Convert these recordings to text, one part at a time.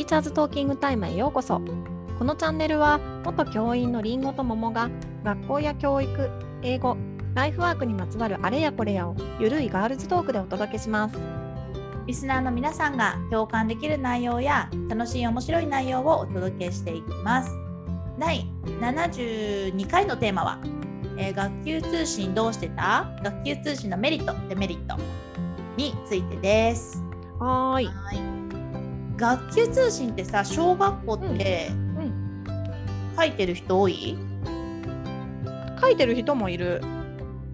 ティーチャーズトーキングタイムへようこそ。このチャンネルは元教員のりんごと桃が学校や教育英語ライフワークにまつわるあれやこれやをゆるいガールズトークでお届けします。リスナーの皆さんが共感できる内容や楽しい面白い内容をお届けしていきます。第72回のテーマは、えー学級通信どうしてた？学級通信のメリットデメリットについてです。はい学級通信ってさ小学校ってうん。書いてる人多い、書いてる人もいる。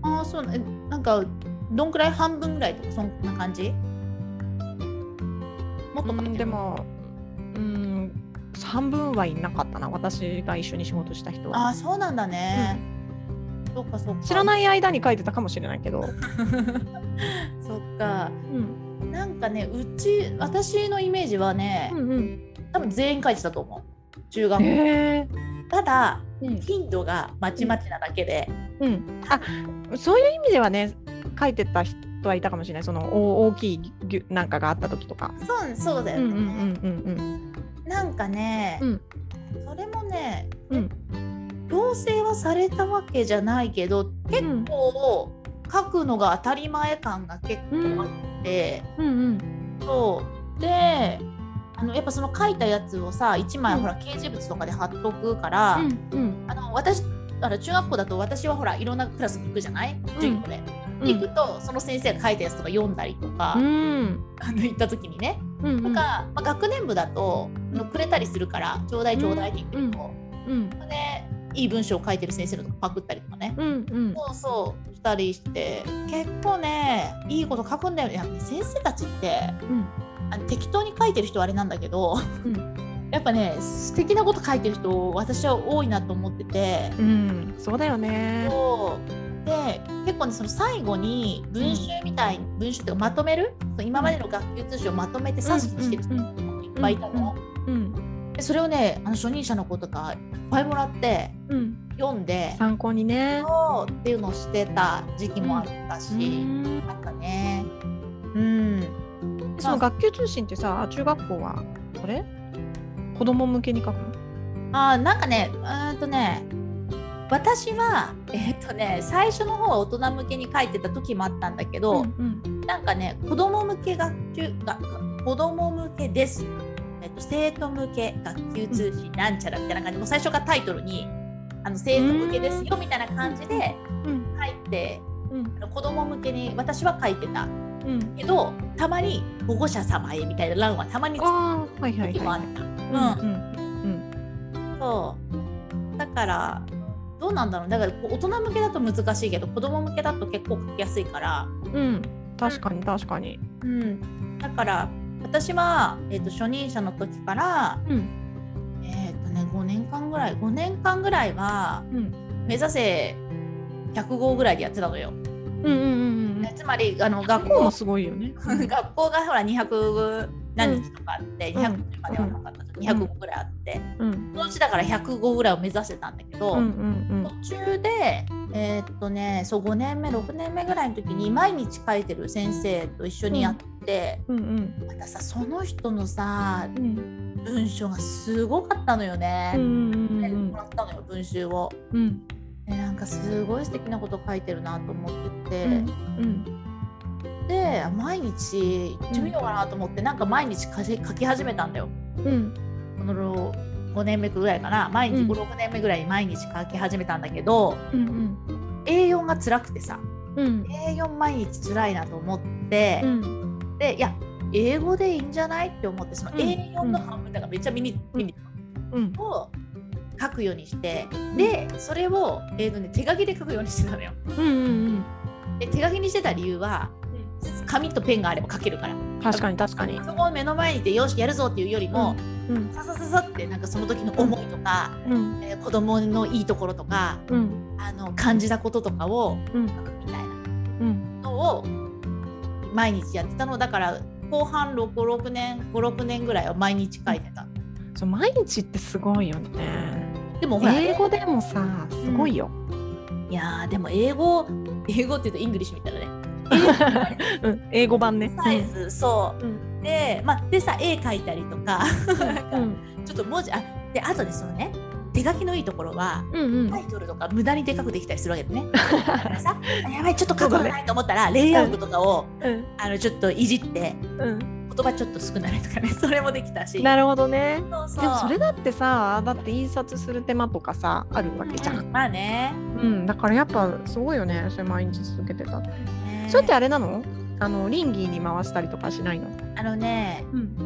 ああそうなえなんかどんくらい半分ぐらいとかそんな感じ？もっとうんでもうん半分はいなかったな。私が一緒に仕事した人あは。あそうなんだね、そっかそっか。知らない間に書いてたかもしれないけど、そっか。うん、なんかねうち私のイメージはね、うんうん。多分全員書いてたと思う。中学校、ただうん。頻度がまちまちなだけで、うん、あそういう意味ではね書いてた人はいたかもしれない。そのお大きいなんかがあった時とか。そうそうだよね、うんうんうんうんなんかね、うん。それもねうん。強制はされたわけじゃないけど結構書くのが当たり前感が結構あって、うんうん。そう。であのやっぱその書いたやつをさ1枚うん。ほら掲示物とかで貼っとくから、うんうん。あの私あの中学校だと私はほらいろんなクラス行くじゃない？授業で。うん。行くとその先生が書いたやつとか読んだりとか、うん。あの行った時にね、うんとか、まあ、学年部だとあのくれたりするからちょうだいちょうだいって言ってると、うん。でいい文章を書いてる先生のとこパクったりとかね、うんうん。そうそうしたりして結構ねいいこと書くんだよね。やっぱね先生たちってうん。あの適当に書いてる人はあれなんだけどうん。やっぱね素敵なこと書いてる人私は多いなと思ってて。うんそうだよね。そう。で結構ねその最後に文集みたい、文集っていうかまとめる？今までの学級通信をまとめて冊子にしてる人うんもいっぱいいたの、うんでそれをねあの初任者の子とかいっぱいもらってうん読んで参考にね。っていうのをしてた時期もあったし、うん。あったね。うん。その学級通信ってさ中学校はこれ？子供向けに書くの？あーなんかねうーんとね私はえっ、とね最初の方は大人向けに書いてた時もあったんだけど、うん。なんかね、子供向け学級が子供向けです。えっと生徒向け学級通信なんちゃらみたいな感じで、もう最初からタイトルにあの生徒向けですよみたいな感じでうん書いて、うんあの子供向けに私は書いてたうんけど、たまに保護者様へみたいな欄はたまにつくああはいはい時もあっはい。た。うんうん、そう。だからどうなんだろう。だから大人向けだと難しいけど、子供向けだと結構書きやすいから。うんうん確かに確かに。うん、だから私は、えー、と初任者の時から、うん。えーとね、5年間ぐらい5年間ぐらいはうん。目指せ100号ぐらいでやってたのよ。うんうんうんうん。つまりあの学校もすごいよね。学校がほら200何日とかあって、うん。200まではなかったけど、200号ぐらいあって、うん。そのうちだから100号ぐらいを目指してたんだけど、うんうん。途中でえーっとねそう5年目6年目ぐらいの時に毎日書いてる先生と一緒にやって。うんうん。またさその人のさうん。文章がすごかったのよね。うんうんでうん。もらったのよ文集を。うん。でなんかすごい素敵なこと書いてるなと思ってて、うん。で毎日行ってみようかなと思って、なんか毎日書き書き始めたんだよ。うん。この5年目ぐらいかな。毎日うん。56年目ぐらいに毎日書き始めたんだけど、うん A4 が辛くてさうん。A4 毎日辛いなと思って、うん。でいや英語でいいんじゃないって思ってそのうん。A4 の半分だからめっちゃミニ,、ミニうん。を書くようにしてでそれを、えーとね、手書きで書くようにしてたのよ。うんうんで手書きにしてた理由は紙とペンがあれば書けるから。確かに確かに。そこを目の前にいてよしやるぞっていうよりも、うんささささってなんかその時の思いとか、うんえー子供のいいところとかうんあの感じたこととかをうん書くみたいなうんのを毎日やってたのだから後半66年56年ぐらいは毎日書いてた。そう毎日ってすごいよね。でもほら英語でもさすごいよ。いやーでも英語英語って言うと English みたいなね。うん A5版ね。サイズ、そううんで,、まあ、でさ絵描いたりとかうんちょっと文字あであとでそのね手書きのいいところはうんタイトルとか無駄にでかくできたりするわけでね。だからさあやばいちょっと書くのないと思ったら、レイアウトとかをうん。あのちょっといじってうん。言葉ちょっと少ないとかね それもできたし。なるほどね。でもそれだってさだって印刷する手間とかさあるわけじゃん、うんまあね。うん、だからやっぱすごいよねそれ毎日続けてたって。ねそれってあれなの？あのリンギーに回したりとかしないの？あのねうん、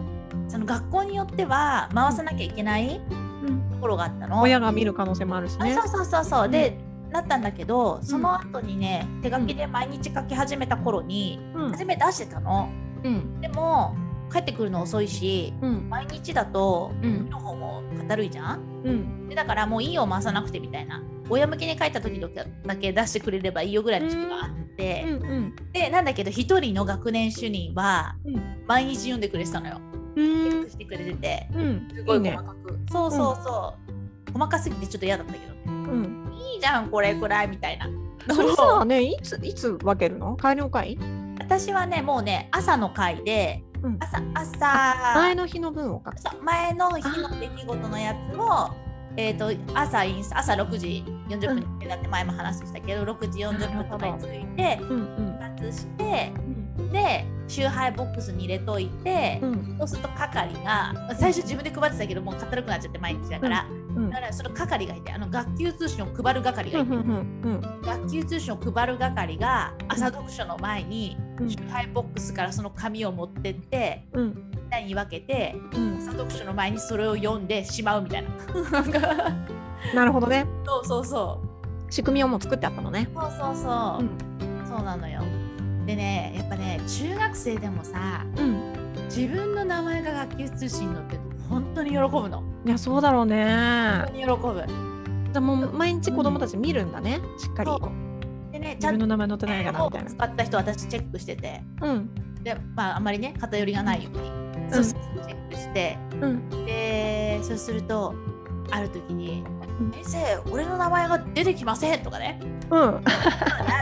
その学校によっては回さなきゃいけないところがあったの。親が見る可能性もあるしね。あそうそうそうそう、でなったんだけどその後にね手書きで毎日書き始めた頃にうん。初め出してたの。うん。でも帰ってくるの遅いしうん。毎日だとうん。の方もかるいじゃん。うん。でだからもういいよ回さなくてみたいな親向けに書いた時だけ出してくれればいいよぐらいの時期があって、うんでなんだけど一人の学年主任はうん。毎日読んでくれてたのよ。うチェッんクしてくれてて。うん。すごいいいね。細かく。そうそうそう。細かすぎてちょっと嫌だったけど。ね。うん。いいじゃんこれくらいみたいな。それさねいついつ分けるの？帰りの会？私はねもうね朝の会でうん。朝朝。前の日の分を前の日の出来事のやつをえー、と朝インス朝6時40分にだって前も話したけど、6時40分とかに着いてうんうん。復活してうん。で集配ボックスに入れといて、うん。そうすると係が最初自分で配ってたけどもうかったるくなっちゃって毎日だから、うん。だからその係がいてあの学級通信を配る係がいて、うんうん学級通信を配る係が朝読書の前にうん集配ボックスからその紙を持ってってうん。みんなに分けてうん。朝読書の前にそれを読んでしまうみたいな。なるほどね。そうそうそう。仕組みをもう作ってあったのね。そうそうそう、うん。そうなのよ。でねやっぱね中学生でもさうん。自分の名前が学級通信に載ってると本当に喜ぶの。いやそうだろうね。本当に喜ぶ。じゃあもう毎日子供たち見るんだねしっかりねち自ゃんと名前載ってないかなみたいな。使った人私チェックしてて。うん。でまああんまりね偏りがないように、そうそうそうチェックして。うん。でそうするとある時にうん「先生俺の名前が出てきません」とかね。うん「あ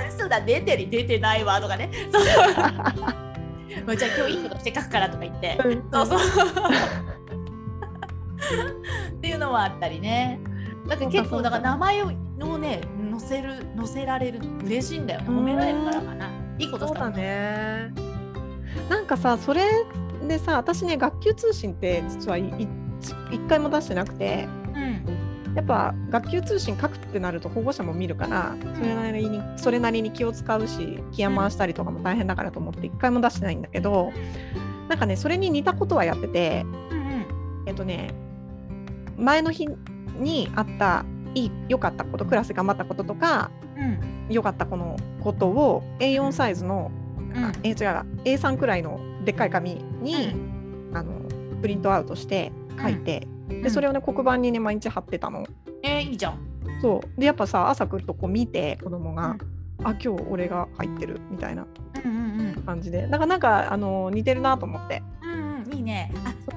嘘だ出てる出てないわ」とかね。そうもう じゃあ今日いいことして書くからとか言って、そうそう。っていうのもあったりね。なんか結構だから名前をね載せる載せられる嬉しいんだよね。褒められるからかな。いいことしたもんね。なんかさそれでさ私ね学級通信って実は一回も出してなくて。うん。やっぱ学級通信書くってなると保護者も見るからそれなりにそれなりに気を使うし気や回したりとかも大変だからと思って一回も出してないんだけどなんかねそれに似たことはやっててうんうん。えっとね前の日にあった良かったことクラスで頑張ったこととかうん。良かったこのことを A4 サイズの、うん。あえ違う A3 くらいのでっかい紙に、あのプリントアウトして書いて、でそれをね黒板にね毎日貼ってたの。えー、いいじゃん。そう。でやっぱさ朝来るとこう見て子供が、あ今日俺が入ってるみたいなうんうんうん。感じで。だからなんかあの似てるなと思って。うん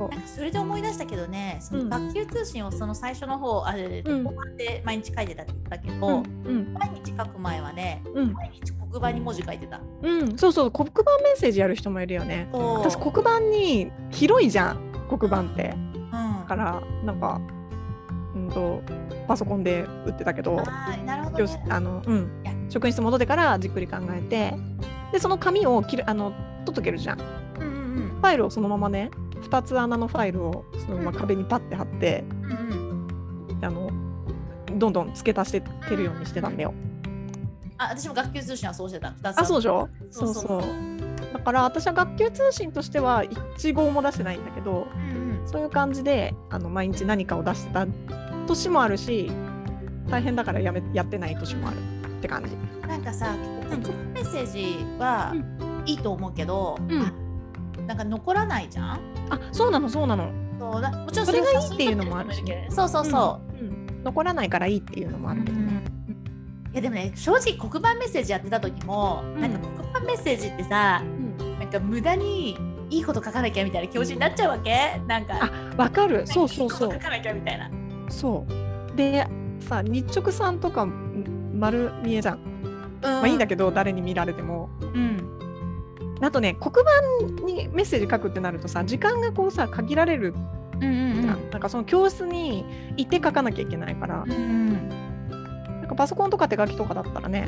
なんかそれで思い出したけどねそのうん。学級通信をその最初の方あれうん。後半で毎日書いてたって言ったけうど、ん。うん。毎日書く前はねうん。毎日黒板に文字書いてた。うん、そうそう黒板メッセージやる人もいるよね。私黒板に広いじゃん黒板って。うん。だからなんかうんとパソコンで打ってたけどなるほどあのうん。職員室戻ってからじっくり考えてでその紙を切るあの取っとけるじゃん。フうんうん。ァイルをそのままね2つ穴のファイルをそのまま壁にパッて貼って、あのどんどん付け足していけるようにしてたんだよ。あ私も学級通信はそうしてた。2つあそうでしょ？そうそう。そうだから私は学級通信としては一号も出してないんだけどうんうん。そういう感じであの毎日何かを出してた年もあるし大変だからやめやってない年もあるって感じ。なんかさ結構メッセージはういいと思うけど、うん。あなんか残らないじゃん？あそうなのそうなの。そうだ。もちろんそれがいいはっていうのもあるしね。そうそうそう。んうん。残らないからいいっていうのもう、あるけどね。いやでもね正直黒板メッセージやってた時も、うん。なんか黒板メッセージってさうん。なんか無駄にいいこと書かなきゃみたいな気持ちになっちゃうわけ？なんか。あわかる。そうそうそう。書かなきゃみたいな。そう。でさ日直さんとかん丸見えじゃん。うん。まあいいんだけど誰に見られても。うんあとね黒板にメッセージ書くってなるとさ時間がこうさ限られる。うんうんじゃん、なんかその教室に行って書かなきゃいけないから、うんうんなんかパソコンとか手書きとかだったらね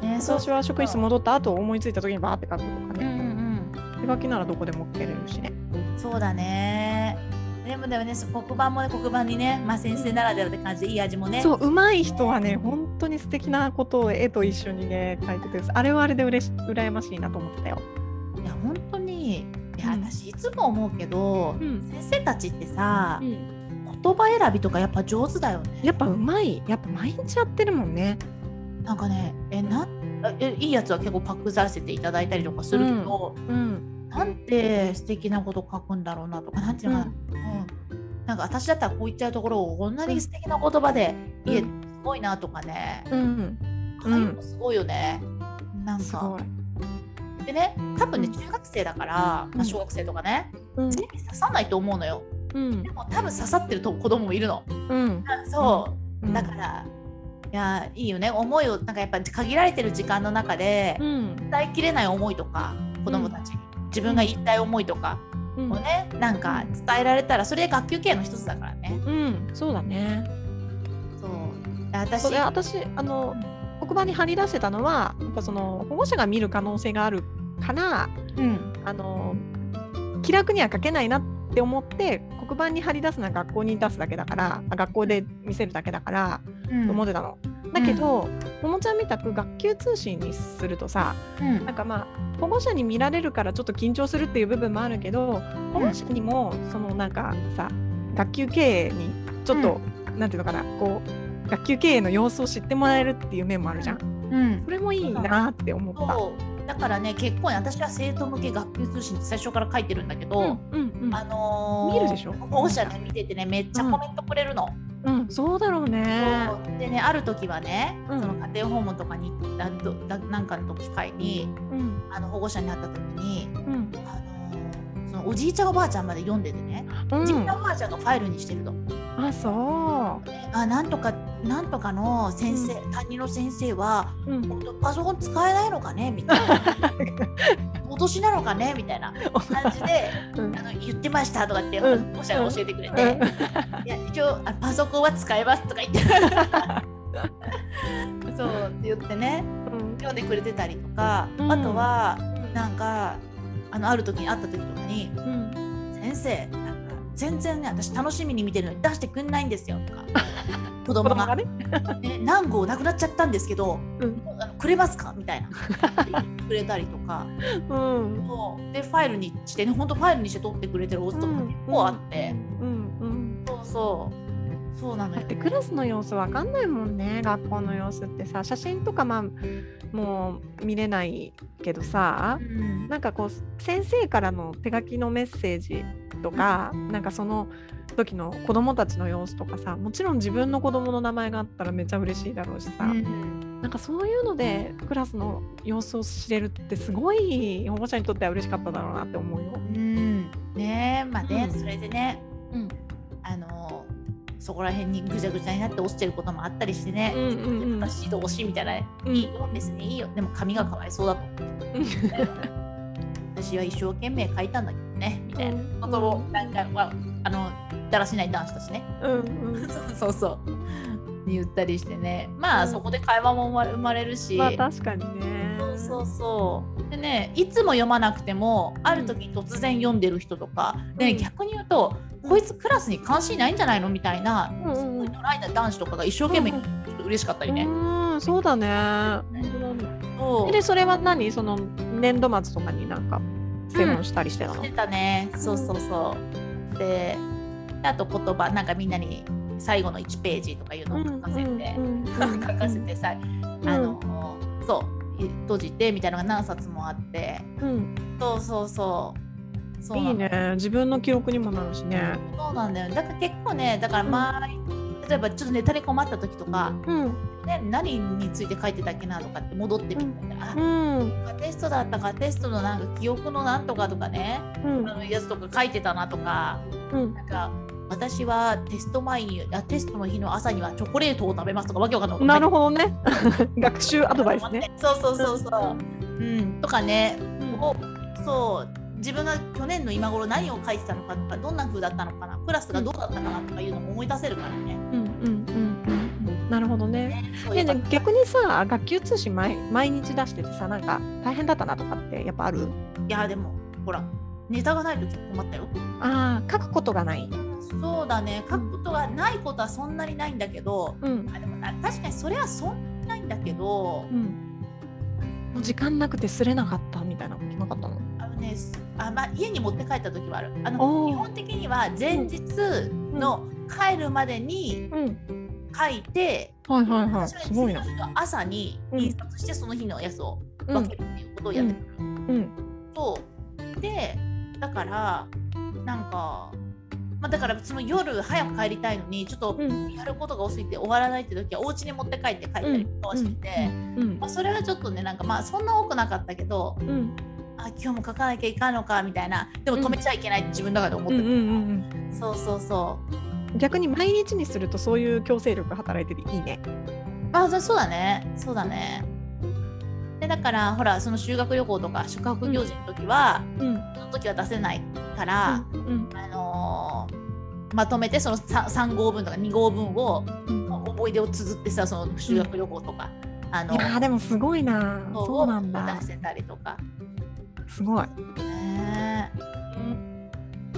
ね私は職員室戻った後思いついた時にバーって書くとかうんうね、ん。手書きならどこでも書けれるしね。うんそうだね。でもでもねそ黒板もね黒板にね、まあ、先生ならではって感じでいい味もね。そう上手い人はね本当に素敵なことを絵と一緒にね書いててあれはあれでうれし羨ましいなと思ってたよ。いや本当にいやうん。私いつも思うけど、うん。先生たちってさ、言葉選びとかやっぱ上手だよね。やっぱ上手い。やっぱ毎日やってるもんね。なんかねえなんえいいやつは結構パクらせていただいたりとかするけど、うん。なんて素敵なこと書くんだろうなとかなんていうのかな、うん。なんか私だったらこう言っちゃうところをこんなに素敵な言葉でうん。言えてすごいなとかね、うん。ああいうのすごいよね。なんか。すごい。でね多分ねうん。中学生だから、まあ、小学生とかね、うん。全部刺さないと思うのよ。うん。でも多分刺さってると子供もいるの。うん。そう、うん。だからいやいいよね。思いをなんかやっぱ限られてる時間の中でうん。伝えきれない思いとか子供たちに、自分が言いたい思いとかうん。をね、なんか伝えられたらそれ学級経営の一つだからね。うん。そうだね。そう。私私あの黒板に貼り出してたのはやっぱその保護者が見る可能性があるからうん。あの気楽には書けないなって思って黒板に貼り出すのは学校に出すだけだからあ学校で見せるだけだからうん。と思ってたの。だけど、ももちゃんみたく学級通信にするとさうん。なんかまあ保護者に見られるからちょっと緊張するっていう部分もあるけど保護者にもそのなんかさ学級経営にちょっと、なんていうのかなこう学級経営の様子を知ってもらえるっていう面もあるじゃん。うん。それもいいなって思った。だからね結構ね私は生徒向け学級通信って最初から書いてるんだけど、うんうんうん。あのー見るでしょ？保護者ね見ててねめっちゃコメントくれるの。うん、そうだろうね。そう。でねある時はね、うん。その家庭訪問とかにあどだなんかの機会にうん。あの保護者に会った時に、うん。あのーそのおじいちゃんおばあちゃんまで読んでてね、うおじいちゃんん、おばあちゃんがファイルにしてるの。あそあなんとかなんとかの先生、担任の先生はう。うん、本当パソコン使えないのかね？みたいな。お年なのかね？みたいな感じでうん。あの言ってましたとかってうん。保護者が教えてくれて、いや一応あパソコンは使えますとか言って。そうって言ってね。うん。読んでくれてたりとか、うん。あとはなんかあのある時に会った時とかにうん「先生全然ね私楽しみに見てるのに出してくんないんですよ」とか。子供が。ね。ね、何号なくなっちゃったんですけど、うん。あのくれますか？みたいな。くれたりとか。うん。そう。でファイルにしてね本当ファイルにして取ってくれてるお家とか結構あって、うん。うん。そうそう。そうなのよだってクラスの様子わかんないもんね学校の様子ってさ。写真とかまあもう見れないけどさ。うん。なんかこう先生からの手書きのメッセージとか、なんかその時の子供たちの様子とかさもちろん自分の子供の名前があったらめっちゃ嬉しいだろうしさ、うんなんかそういうのでクラスの様子を知れるってすごい保護者にとっては嬉しかっただろうなって思うよ。うん。ねえまあね、うん。それでねうん。あのそこら辺にぐちゃぐちゃになって落ちてることもあったりしてね、うんうんうん。私どうしみたいな、うん。いいよ。別にいいよ。でも髪がかわいそうだと 私は一生懸命書いたんだけどねみたいな。ことをなんか、まあ、あのだらしない男子たちね。うんうん。そうそう。そう言ったりしてね。まあ、うん。そこで会話も生まれるし、まあ確かにね。そうそうでねいつも読まなくてもある時に突然読んでる人とか、でうん。逆に言うとこいつクラスに関心ないんじゃないのみたいな、うんうん。すごいドライな男子とかが一生懸命うんちょっと嬉しかったりね。うんそうだね。ねでそれは何？その年度末とかになんか専門したりしてたの、してたね。そうそうそう。であと言葉なんかみんなに最後の1ページとかいうのを書かせて、うん書かせてさ、うんあのそう閉じてみたいなのが何冊もあって。うん。そうそうそう。いないのね。自分の記録にもなるしね。そうなんだよ。ねだから結構ねだからまあ、例えばちょっとネタに困った時とか、うん。ね、何について書いてたっけなとかって戻ってみたら、うん。あテストだったかテストのなんか記憶のなんとかとかね。うん。あのやつとか書いてたなとか。うん。なんか私はテスト前にあテストの日の朝にはチョコレートを食べますとかわけわかんない。なるほほどね。学習アドバイスね。そうそうそうそう、うん、とかね。をそう自分が去年の今頃何を書いてたのかとかどんな風だったのかなクラスがどうだったかなとかいうのも思い出せるからね。うんうんうんうんうん。なるほどね。ねねね逆にさ学級通信毎毎日出しててさなんか大変だったなとかってやっぱある？いやでもほらネタがない時困ったよ。ああ書くことがない。そうだね書くことがないことはそんなにないんだけどうんあでもな確かにそれはそんなにないんだけどうん。もう時間なくてすれなかったみたいなことなかったの？ねすあ、まあ、家に持って帰った時はある。あの基本的には前日の帰るまでにうん。書いて、はいはいはい。私はすごいな。次の日の朝にうん。印刷してその日のやつをうん分けるっていうことをやってる、うん。そうでだからなんか、まあ、だからその夜早く帰りたいのにちょっとうん。やることが多すぎて終わらないって時はお家に持って帰って帰ったりとかはしてて、うん。まあ、それはちょっとねなんかまあそんな多くなかったけどうんあ今日も書かなきゃいかんのかみたいなでも止めちゃいけないって自分の中で思ってうんうんる、うんそうそうそうん。逆に毎日にするとそういう強制力働いてていいね。うあそうだねそうだねでだからほらその修学旅行とか宿泊行事の時は、うんその時は出せないから、うんあのーまとめてその 3, 3号分とか2号分をうん。思い出を綴ってさその修学旅行とか、あのいやーでもすごいな。そうなんだ出。してたりとか。すごい。ね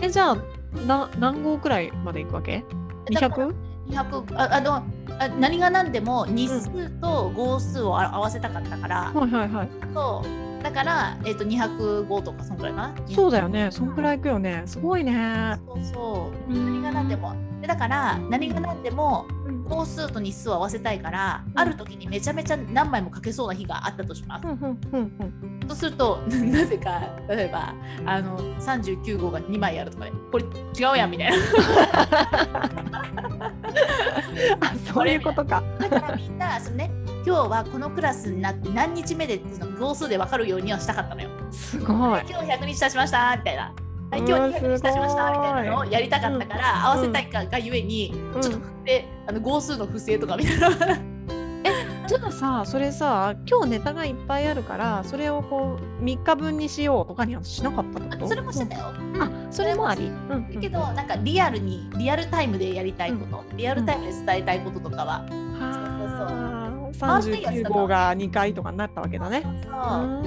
えじゃあな何号くらいまで行くわけ？えだから ?200? 200ああのあ何が何でも日数と号数をあ合わせたかったから、はいはいはい。そうだから、えっと205とかそんくらいかな？そうだよね。そんくらい行くよね。すごいね。そうそう何何が何で。も。でだから何が何でもうん号数と日数を合わせたいから、うんある時にめちゃめちゃ何枚も書けそうな日があったとします。うんうんうんうん。そうすると なぜか例えばあの39号が2枚あるとかねこれ違うやんみたいな。あそういうことか。だからみんなそのね今日はこのクラスになって何日目でっていうの号数で分かるようにはしたかったのよ。すごい。今日100日経ちましたみたいな。はい、今日200日経ちましたみたいなのをやりたかったから、合わせたいかがゆえに、うんちょっと振ってあの号数の不正とかみたいな。じゃあさそれさ今日ネタがいっぱいあるからそれをこう3日分にしようとかにはしなかったってこと？それもしてたよ。うん。あそれもあり？うんうんだけどなんかリアルにリアルタイムでやりたいこと、リアルタイムで伝えたいこととかは、はそうあ39号が2回とかになったわけだね。そうな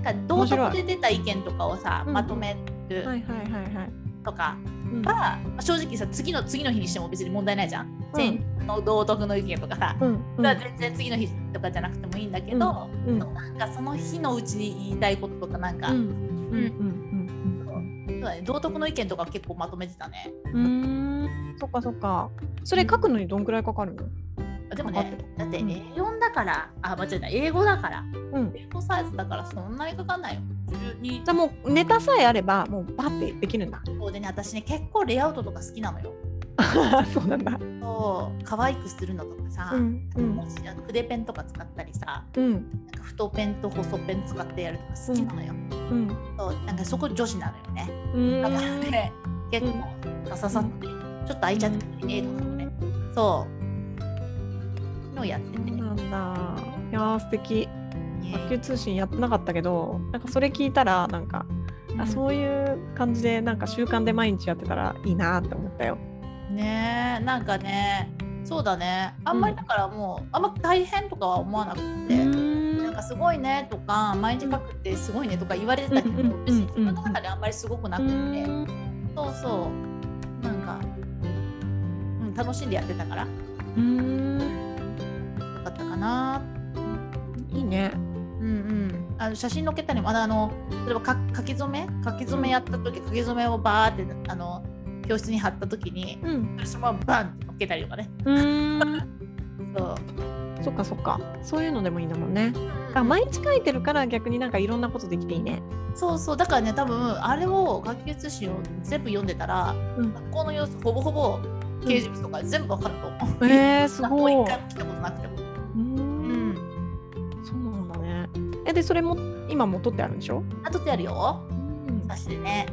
んか道徳で出た意見とかをさ、うん。まとめるはいはいはいはい。とかうん。は、まあ正直さ次の次の日にしても別に問題ないじゃん。うん。の道徳の意見とかさ、うん。うん。全然次の日とかじゃなくてもいいんだけど、うん。なんかその日のうちに言いたいこととかなんか、うん。うん。うん。そうだね、道徳の意見とか結構まとめてたね。うん。そっかそっか。それ書くのにどん。くらいかかるの？あでもねだってうん A4 だから、あ、間違えた、英語だから、うん。英語サイズだからそんなにかかんないよ。12じゃあもうネタさえあればもうバッてできるんだ。そうでね、私ね、結構レイアウトとか好きなのよ。そうなんだ。そう、可愛くするのとかさ、うんうん文字あの筆ペンとか使ったりさ、うんなんか太ペンと細ペン使ってやるとか好きなのよ。うんそう、なんかそこ女子なのよね。うーん。だからね、結構さささって、ちょっと空いちゃってもいいねとかもね。そう。のをやってて。なんだ。いやー素敵。ね。学級通信やってなかったけど、なんかそれ聞いたらなんか、あそういう感じでなんか習慣で毎日やってたらいいなって思ったよ。ねえなんかねそうだね。あんまりだからもう、あんま大変とかは思わなくて、なんかすごいねとか毎日書くってすごいねとか言われてたけど、うん。うん。うん。うん。別に自分の中であんまりすごくなくて、そうそう。なんか、うん、楽しんでやってたから。ようんな。いいね。うんうん、あの写真載っけたりもあのあの例えばか書き初め？書き初めやった時書き初めをバーってあの教室に貼った時にうん。そのままバンって載っけたりとかね。うーん。そうそっかそっか。そういうのでもいいんだもんね。あ毎日書いてるから逆になんかいろんなことできていいね。そうそうだからね多分あれを学級通信を全部読んでたら、うん学校の様子ほぼほぼ掲示物とか全部わかると思う。えー、すごい。一回も来たことなくても。うんん。そうなんだね。えでそれも今も取ってあるんでしょ？あとってあるよ。うん冊子でね。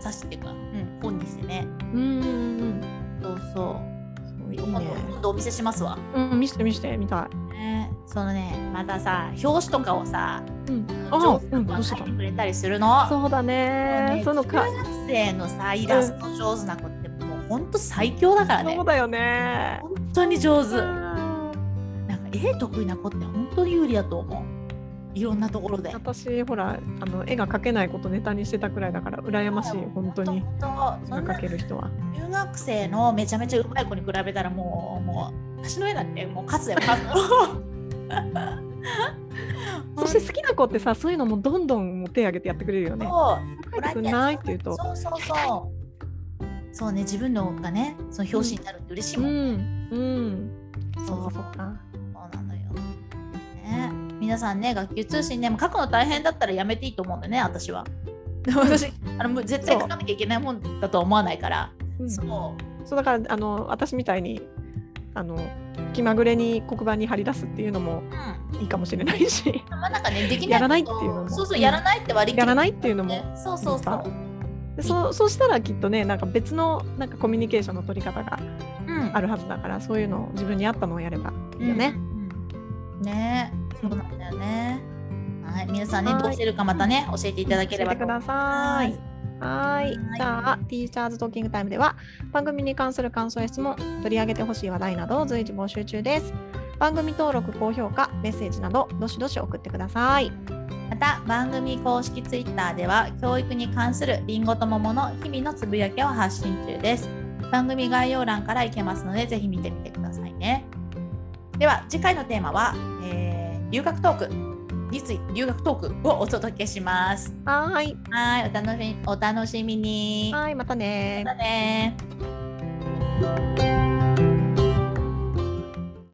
冊子っていうか、うん、本にしてね。うんうんそうそう。うん。いい今度ね。今度お見せしますわ。うん見して見してみたい。ね、そのねまたさ表紙とかをさうんの上手な子がうんどうしてくれたりするの？そうだねねそのか中学生のさイラスト上手な子ってもう本当最強だからねそう。だよね本当に上手。うんなんか絵得意な子って本当に有利だと思う。いろんなところで。私ほらあの絵が描けないことネタにしてたくらいだから羨ましい本当に本当絵が描ける人は中学生のめちゃめちゃうまい子に比べたらもうもう私の絵なんてもう勝つだよ勝つ。そして好きな子ってさそういうのもどんどんもう手挙げてやってくれるよねそう描いてくない。って言うとそうそうそう。そうね自分のがねその表紙になるって嬉しいうもん。んうんそうかそうかそうなのよ。ね皆さんね学級通信ね書くの大変だったらやめていいと思うんでね私は。私あのもう絶対書かなきゃいけないもんだとは思わないから。うんそう。そうだからあの私みたいにあの気まぐれに黒板に貼り出すっていうのもうん。いいかもしれないしまあなんかねできないやらないっていうのもそうそうやらないって割り切るやらないっていうのもねそうそうそう。でそうそうしたらきっとねなんか別のなんかコミュニケーションの取り方がうんあるはずだからそういうのを自分に合ったのをやればいいよね。うんうんねそうなんだよね。はい、皆さんね、はいどうしてるかまたね、教えていただければと教えてください。はーい。はいじゃあ、ティーチャーズトーキングタイムでは、番組に関する感想や質問、取り上げてほしい話題などを随時募集中です。番組登録、高評価、メッセージなど、どしどし送ってください。また、番組公式ツイッターでは、教育に関するりんごと桃の日々のつぶやきを発信中です。番組概要欄から行けますので、ぜひ見てみてくださいね。では、次回のテーマは、えー留学トークについて、留学トークをお届けします。はーい。はい、お楽しみお楽しみに。はい、またねまたね